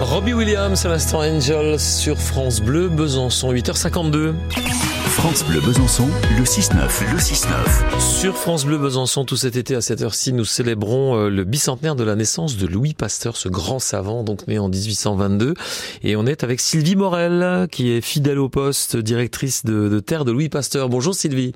Robbie Williams à l'instant Angel sur France Bleu Besançon 8h52. France Bleu Besançon, le 6-9, le 6-9. Sur France Bleu Besançon, tout cet été à cette heure-ci, nous célébrons euh, le bicentenaire de la naissance de Louis Pasteur, ce grand savant, donc né en 1822. Et on est avec Sylvie Morel, qui est fidèle au poste, directrice de, de terre de Louis Pasteur. Bonjour Sylvie.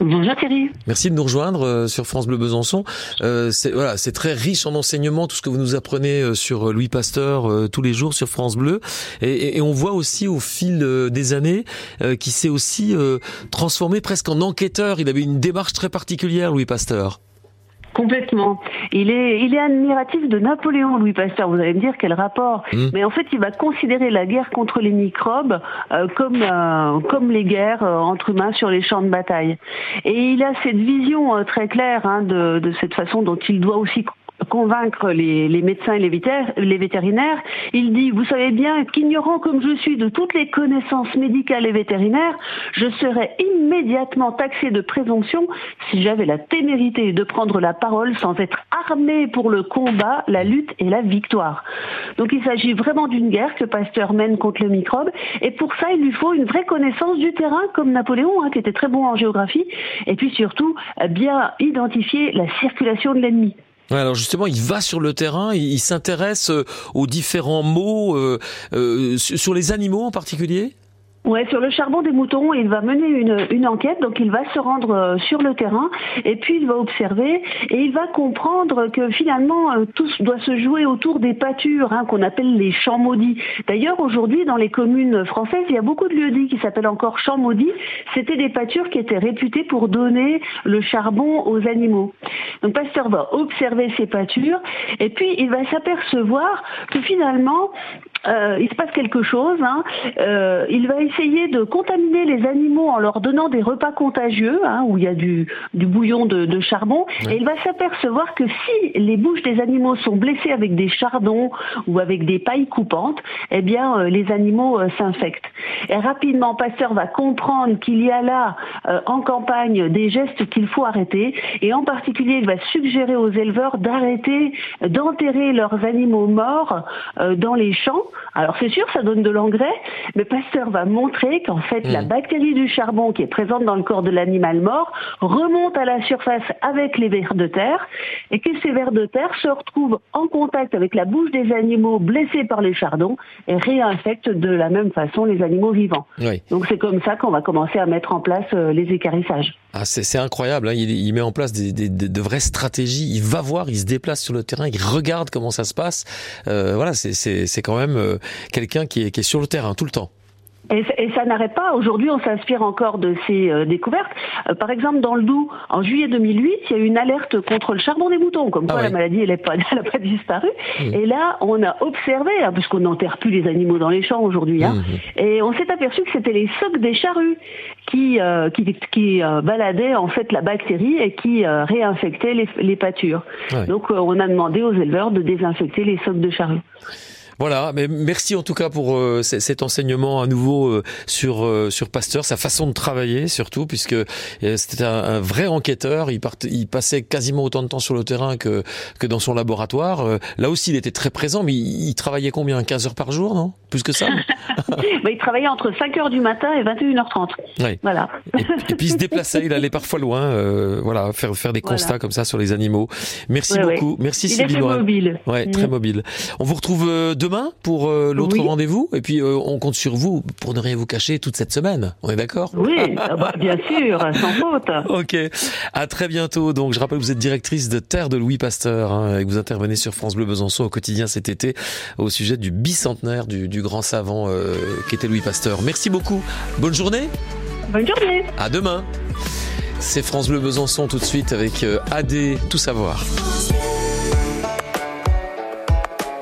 Bonjour Thierry. Merci de nous rejoindre euh, sur France Bleu Besançon. Euh, c'est voilà, c'est très riche en enseignements tout ce que vous nous apprenez euh, sur Louis Pasteur tous les jours sur France Bleu et, et, on voit aussi au fil des années qu'il s'est aussi transformé presque en enquêteur. Il avait une démarche très particulière Louis Pasteur. Complètement. Il est, il est admiratif de Napoléon, Louis Pasteur. Vous allez me dire quel rapport. Mmh. Mais en fait, il va considérer la guerre contre les microbes euh, comme, euh, comme les guerres euh, entre humains sur les champs de bataille. Et il a cette vision euh, très claire hein, de, de cette façon dont il doit aussi convaincre les, médecins et les, vétérinaires. Il dit, vous savez bien qu'ignorant comme je suis de toutes les connaissances médicales et vétérinaires, je serais immédiatement taxé de présomption si j'avais la témérité de prendre la parole sans être armé pour le combat, la lutte et la victoire. Donc il s'agit vraiment d'une guerre que Pasteur mène contre le microbe et pour ça il lui faut une vraie connaissance du terrain comme Napoléon hein, qui était très bon en géographie et puis surtout bien identifier la circulation de l'ennemi. Alors justement, il va sur le terrain, il, s'intéresse euh, aux différents mots, euh, euh, sur les animaux en particulier? Ouais, sur le charbon des moutons, il va mener une, une enquête, donc il va se rendre euh, sur le terrain et puis il va observer et il va comprendre que finalement euh, tout doit se jouer autour des pâtures hein, qu'on appelle les champs maudits. D'ailleurs, aujourd'hui, dans les communes françaises, il y a beaucoup de lieux-dits qui s'appellent encore champs maudits. C'était des pâtures qui étaient réputées pour donner le charbon aux animaux. Donc Pasteur va observer ces pâtures et puis il va s'apercevoir que finalement euh, il se passe quelque chose. Hein. Euh, il va essayer de contaminer les animaux en leur donnant des repas contagieux, hein, où il y a du, du bouillon de, de charbon, et il va s'apercevoir que si les bouches des animaux sont blessées avec des chardons ou avec des pailles coupantes, eh bien euh, les animaux s'infectent. Et rapidement, Pasteur va comprendre qu'il y a là euh, en campagne des gestes qu'il faut arrêter, et en particulier, il va suggérer aux éleveurs d'arrêter d'enterrer leurs animaux morts dans les champs alors c'est sûr, ça donne de l'engrais, mais Pasteur va montrer qu'en fait la mmh. bactérie du charbon qui est présente dans le corps de l'animal mort remonte à la surface avec les vers de terre et que ces vers de terre se retrouvent en contact avec la bouche des animaux blessés par les chardons et réinfectent de la même façon les animaux vivants. Donc c'est comme ça qu'on va commencer à mettre en place euh, les écarissages. Ah, c'est incroyable, hein. il, il, met en place des, des, de vraies stratégies, il va voir, il se déplace sur le terrain, il regarde comment ça se passe. Euh, voilà, c'est quand même euh, quelqu'un qui est, qui est sur le terrain tout le temps. Et, et, ça n'arrête pas. Aujourd'hui, on s'inspire encore de ces euh, découvertes. Euh, par exemple, dans le Doubs, en juillet 2008, il y a eu une alerte contre le charbon des moutons, comme ah quoi la maladie, elle n'a pas, pas, disparu. Mmh. Et là, on a observé, hein, puisqu'on n'enterre plus les animaux dans les champs aujourd'hui, hein, mmh. et on s'est aperçu que c'était les socs des charrues qui, euh, qui, qui baladaient en fait la bactérie et qui réinfectaient les, les pâtures. Donc, on a demandé aux éleveurs de désinfecter les socs de charrues. Voilà, mais merci en tout cas pour euh, cet enseignement à nouveau euh, sur euh, sur Pasteur, sa façon de travailler surtout, puisque c'était un, un, vrai enquêteur. Il, part, il passait quasiment autant de temps sur le terrain que que dans son laboratoire. là aussi, il était très présent, mais il, il travaillait combien? 15 heures par jour, non? Plus que ça? Bah, Il travaillait entre 5 heures du matin et 21h30. Oui. Voilà. Et, et, puis il se déplaçait, il allait parfois loin, voilà, faire faire des constats voilà. comme ça sur les animaux. Merci ouais, beaucoup, ouais. merci il Sylvie est très mobile. Ouais, mmh. très mobile. On vous retrouve demain demain pour euh, l'autre oui. rendez-vous et puis euh, on compte sur vous pour ne rien vous cacher toute cette semaine. On est d'accord? Oui, ah bah, bien sûr, sans faute. ok, à très bientôt. Donc je rappelle que vous êtes directrice de Terre de Louis Pasteur hein, et que vous intervenez sur France Bleu Besançon au quotidien cet été au sujet du bicentenaire du, du grand savant euh, qui était Louis Pasteur. Merci beaucoup. Bonne journée. Bonne journée. À demain. C'est France Bleu Besançon tout de suite avec AD Tout savoir.